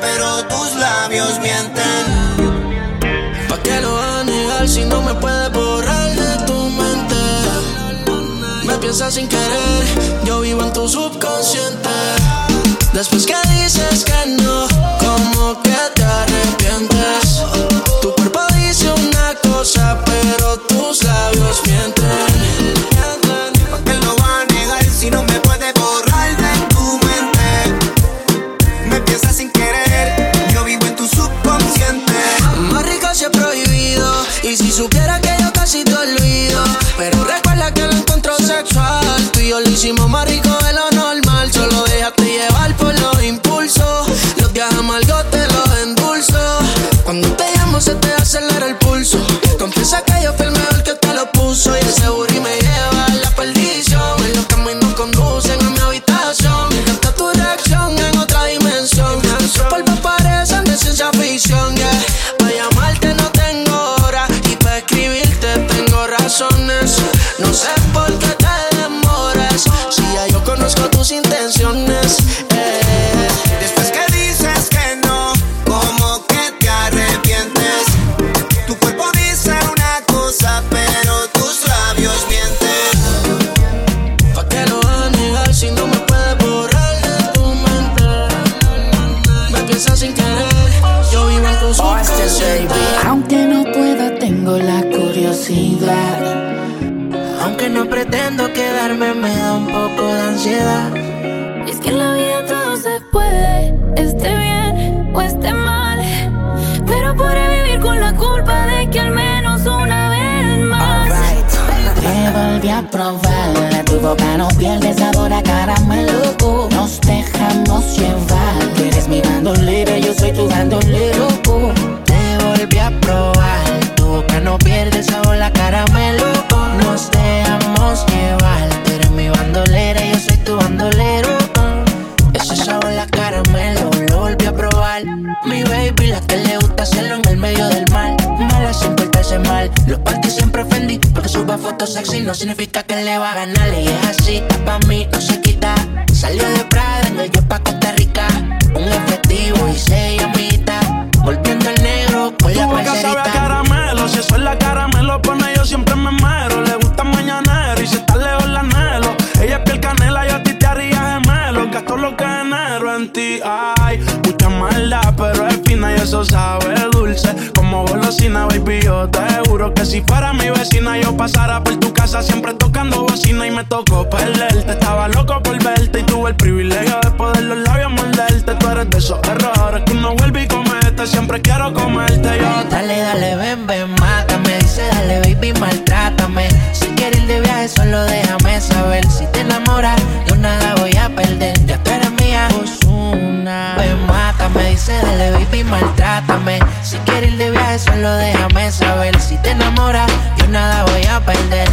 pero tus labios mienten. ¿Pa' qué lo vas a negar si no me puedes borrar de tu mente? Me piensas sin querer, yo vivo en tu subconsciente. Después que dices que no, como que te arrepientes. Tu cuerpo dice una cosa, pero tus labios mienten. Boca no pierde sabor a caramelo. Nos dejamos llevar. Tú eres mi bandolera, yo soy tu bandolero. No significa que le va a ganar. Y es así, pa' mí no se quita. Salió de Prada, en el yo pa' Costa Rica. Un efectivo y se llamita. Volviendo el negro con la boca sabe a parcerita. caramelo, si eso es la cara me lo pone yo siempre me muero. Le gusta mañanero y si está lejos la anhelo. Ella es piel canela y a ti te haría gemelo. Gasto lo que genero en ti, ay. Mucha maldad, pero es fina y eso sabe juro que si fuera mi vecina yo pasara por tu casa siempre tocando bocina y me tocó perderte. Estaba loco por verte y tuve el privilegio de poder los labios morderte. Tú eres de esos errores que uno vuelve y comete. Siempre quiero comerte yo. Dale, dale, ven, ven, mátame. Dice, dale, baby, maltrátame. Si quieres ir de viaje, solo déjame saber. Si te enamoras, yo nada voy a perder. Ya tú eres mía, Ozuna. Ven, mátame. Dice, dale, baby, maltrátame. Solo déjame saber. Si te enamoras, yo nada voy a perder.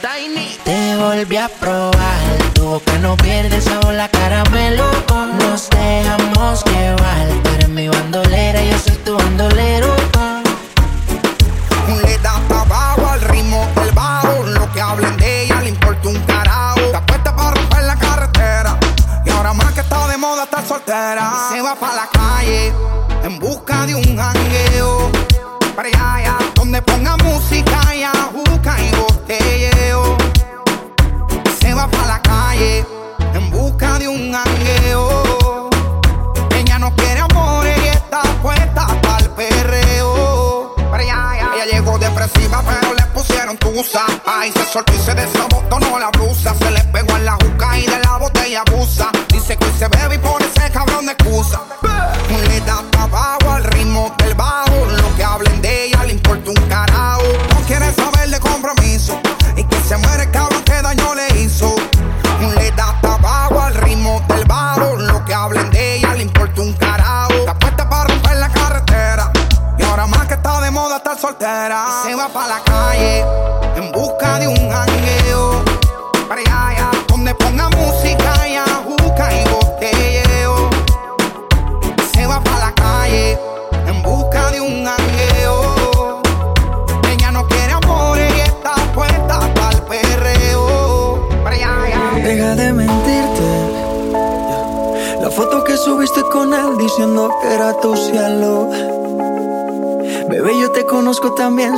Tiny. Te volví a probar. Tu boca no pierde sabor a caramelo. Nos dejamos llevar. Tú eres mi bandolera, yo soy tu bandolero.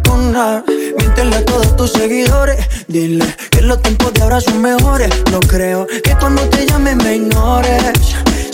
con nada. Míntele a todos tus seguidores. Dile que los tiempos de ahora son mejores. No creo que cuando te llame me ignores.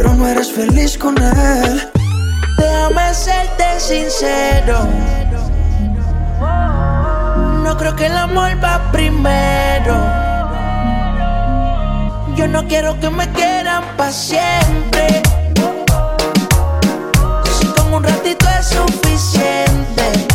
Pero no eres feliz con él. Déjame serte sincero. No creo que el amor va primero. Yo no quiero que me quieran pa' siempre. Si con un ratito es suficiente.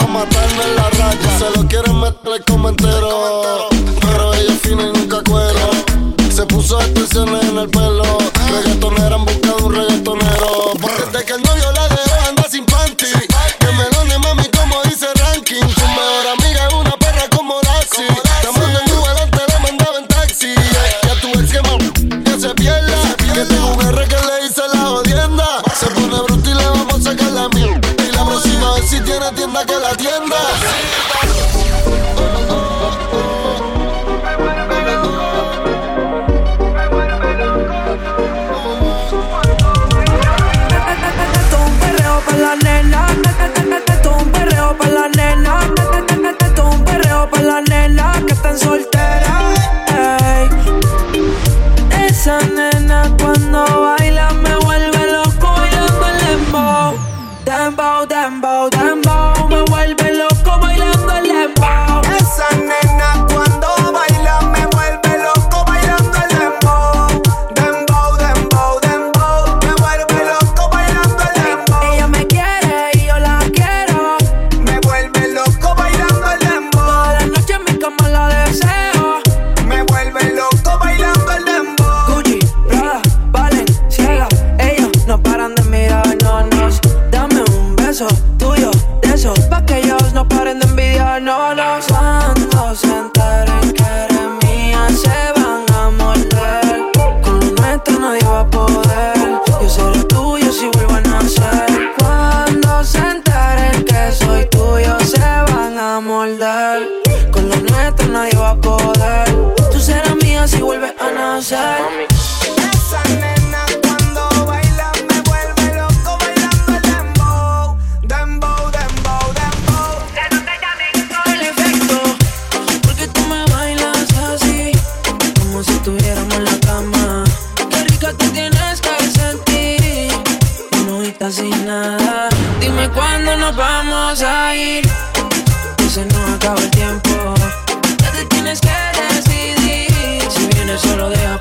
A matarnos en la raya Se lo quieren meter como entero Pero ella fina y nunca cuero Se puso extensiones en el pelo. Reggaetonera en busca de un reggaetonero. Desde que el novio la number.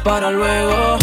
para luego.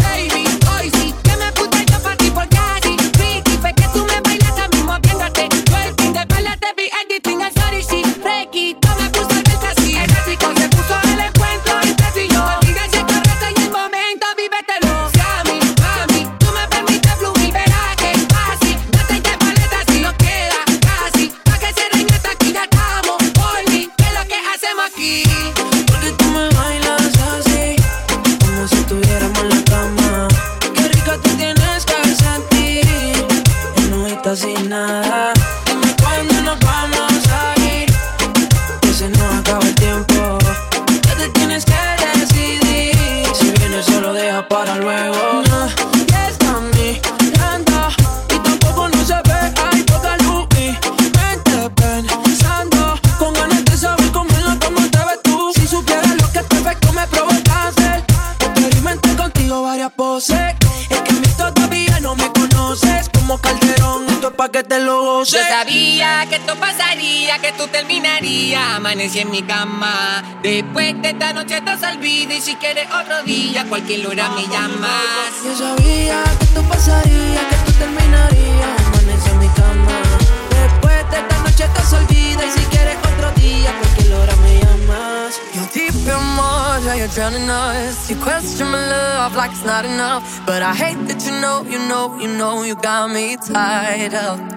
para luego. No, es caminando y tampoco no se ve. Hay poca luz y mente pensando. Con ganas de saber cómo en la cama te ves tú. Si supieras lo que te ves, me provocaste. Experimenté contigo varias poses. Es que a mí todavía no me conoces. Como Calderón, esto es pa' que te lo goces. Yo sabía que esto pasaría, que tú terminarías día amanecí en mi cama. Después de esta noche estás al vida y si quieres otro día, cualquier hora me llamas. Yo sabía que tú pasaría, que tú terminarías. Amanecí en mi cama. Después de esta noche estás al vida y si quieres otro día, cualquier hora me llamas. You're deep in water, you're drowning us. You question my love like it's not enough. But I hate that you know, you know, you know, you got me tied up.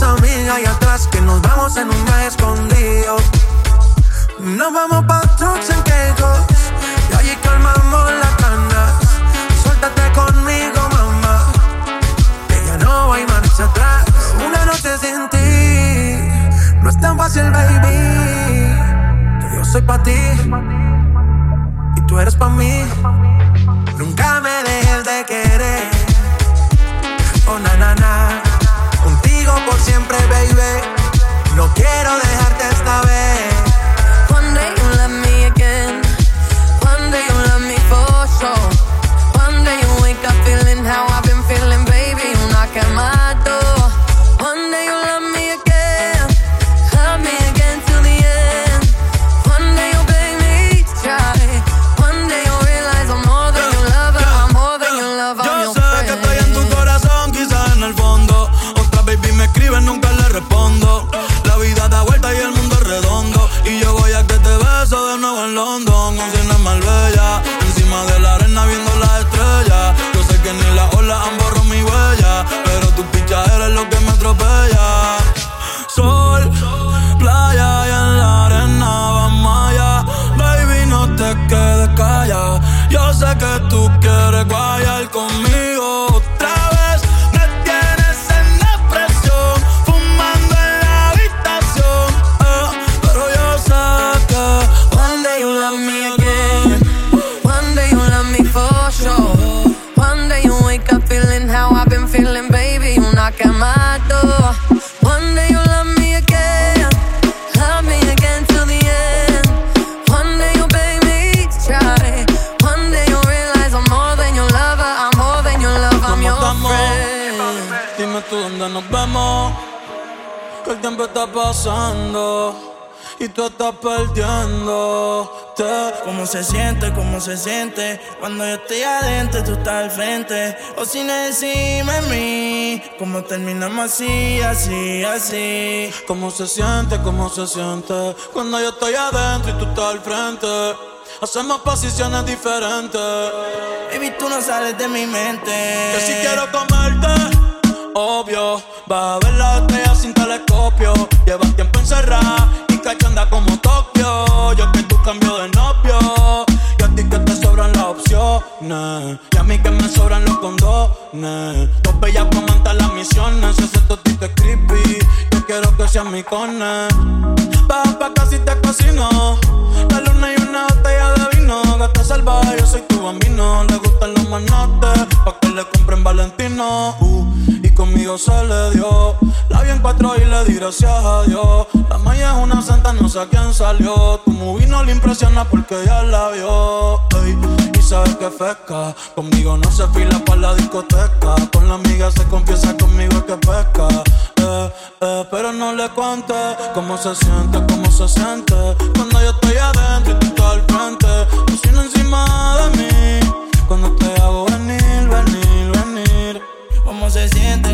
tus amigas y atrás que nos vamos en un viaje escondido. Nos vamos pa' trucks en quejos y allí calmamos las canas. Suéltate conmigo, mamá, que ya no hay marcha atrás. Una noche sin ti no es tan fácil, baby. Que yo soy pa' ti y tú eres pa' mí. No quiero de y tú estás perdiendo. ¿Cómo se siente? ¿Cómo se siente? Cuando yo estoy adentro, tú estás al frente. O si no decime a mí, ¿cómo terminamos así, así, así? ¿Cómo se siente? ¿Cómo se siente? Cuando yo estoy adentro y tú estás al frente. Hacemos posiciones diferentes. Baby, tú no sales de mi mente. Que si quiero comerte, obvio. Va a ver la estrella sin telescopio. Llevas tiempo encerrada que anda como Tokio. Yo que tú cambio de novio. Y a ti que te sobran las opciones. Y a mí que me sobran los condones. Dos bellas comentan las misiones. Ese totito es creepy. Yo quiero que seas mi cone. Baja pa' casi te cocino. La luna y una botella de vino. Gata salvaje, yo soy tu bambino. Le gustan los manotes. Pa' que le compren Valentino. Uh, conmigo se le dio. La vi en cuatro y le di gracias a Dios. La maya es una santa, no sé a quién salió. Tu movie no le impresiona porque ya la vio. y sabes que fresca. Conmigo no se fila para la discoteca. Con la amiga se confiesa conmigo es que pesca. Eh, eh, pero no le cuente cómo se siente, cómo se siente. Cuando yo estoy adentro y tú estás al frente. Cocina encima de mí. Cuando te hago venir, venir, venir. ¿Cómo se siente?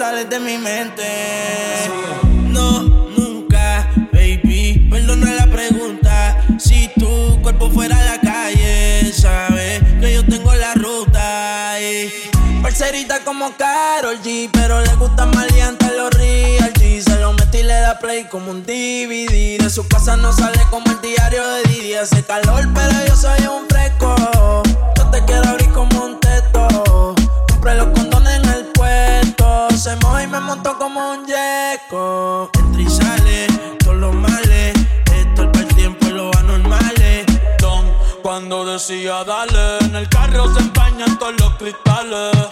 Sales de mi mente. No, nunca, baby. Perdona la pregunta. Si tu cuerpo fuera a la calle, sabes que yo tengo la ruta. Y parcerita como Carol G, pero le gusta maleante los real G. Se lo metí y le da play como un DVD. De su casa no sale como el diario de Didi. Hace calor, pero yo soy un fresco. Yo te quiero abrir como un teto. Como un yeco. Entra y sale, todos los males. Esto es el tiempo y los anormales. Don, cuando decía dale, en el carro se empañan todos los cristales.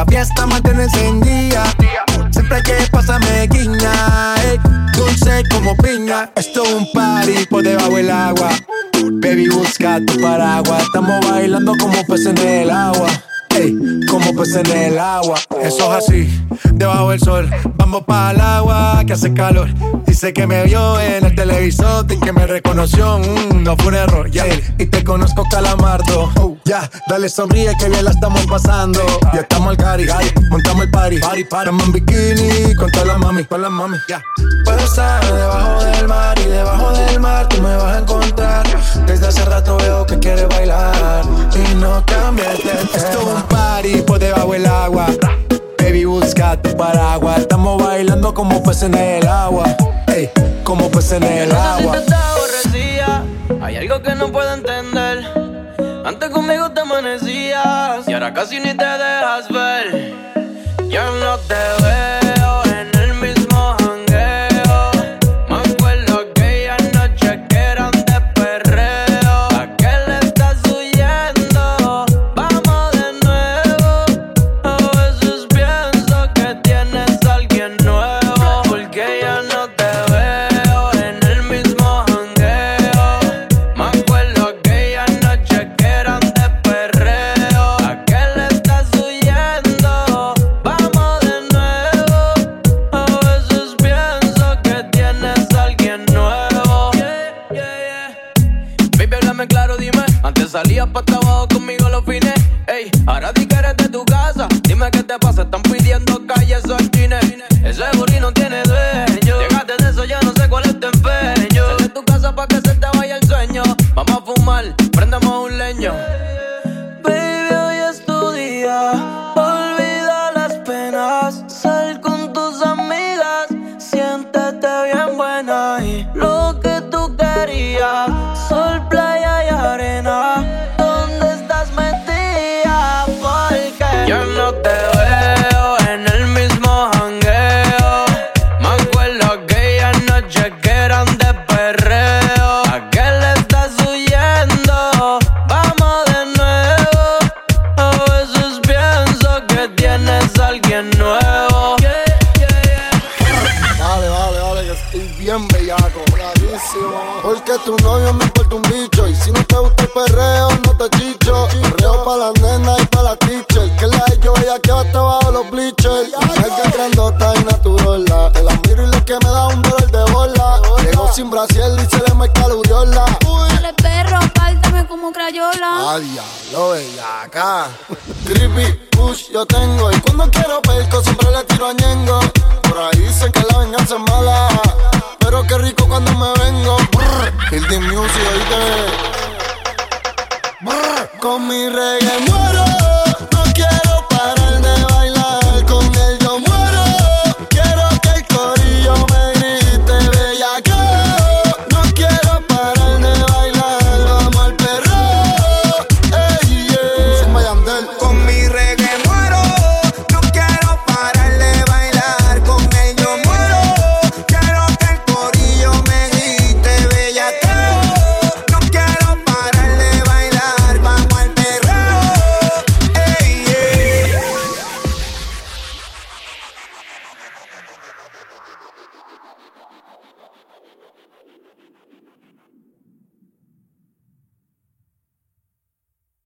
La fiesta mantiene encendida. Siempre que pasa me guiña. ey, dulce como piña. Esto es un party por debajo del agua. Baby, busca tu paraguas. Estamos bailando como peces en el agua. Ey, como peces en el agua. Eso es así, debajo del sol. Vamos para el agua que hace calor. Dice que me vio en el televisor y que me reconoció. Mm, no fue un error, ya. Y te conozco, calamardo. Oh, ya, dale sonríe que bien la estamos pasando. Ya estamos al cari, montamos el party. party, Estamos en bikini con todas las mami, con las mami. Ya. Puedo estar debajo del mar y debajo del mar tú me vas a encontrar. Desde hace rato veo que quieres bailar y no cambies de tema. Esto es un party por debajo del agua saca tu paraguas. Estamos bailando como peces en el agua. Ey, como peces en el agua. Hay algo que no puedo entender. Antes conmigo te amanecías y ahora casi ni te dejas ver. Yo no te veo. claro, dime. Antes salías pa' abajo conmigo los fines. Ey, ahora di que eres de con mi reggae muero.